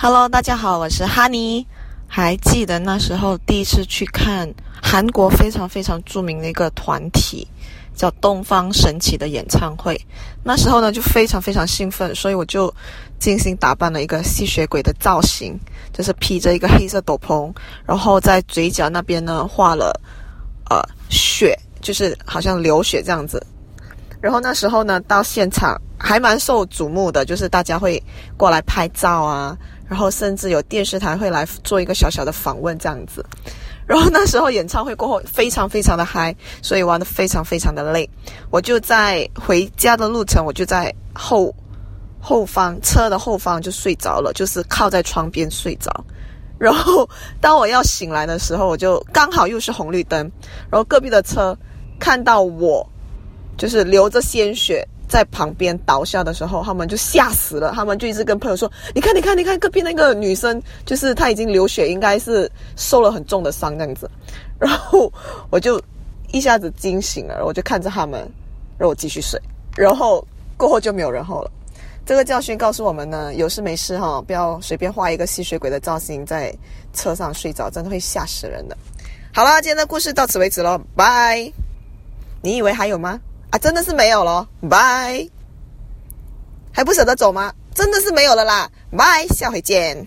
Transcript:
Hello，大家好，我是哈尼。还记得那时候第一次去看韩国非常非常著名的一个团体叫东方神起的演唱会，那时候呢就非常非常兴奋，所以我就精心打扮了一个吸血鬼的造型，就是披着一个黑色斗篷，然后在嘴角那边呢画了呃血，就是好像流血这样子。然后那时候呢到现场还蛮受瞩目的，就是大家会过来拍照啊。然后甚至有电视台会来做一个小小的访问这样子，然后那时候演唱会过后非常非常的嗨，所以玩的非常非常的累。我就在回家的路程，我就在后后方车的后方就睡着了，就是靠在窗边睡着。然后当我要醒来的时候，我就刚好又是红绿灯，然后隔壁的车看到我就是流着鲜血。在旁边倒下的时候，他们就吓死了。他们就一直跟朋友说：“你看，你看，你看，隔壁那个女生，就是她已经流血，应该是受了很重的伤这样子。”然后我就一下子惊醒了，我就看着他们，让我继续睡。然后过后就没有然后了。这个教训告诉我们呢，有事没事哈，不要随便画一个吸血鬼的造型在车上睡着，真的会吓死人的。好了，今天的故事到此为止喽，拜。你以为还有吗？啊，真的是没有了，拜，还不舍得走吗？真的是没有了啦，拜，下回见。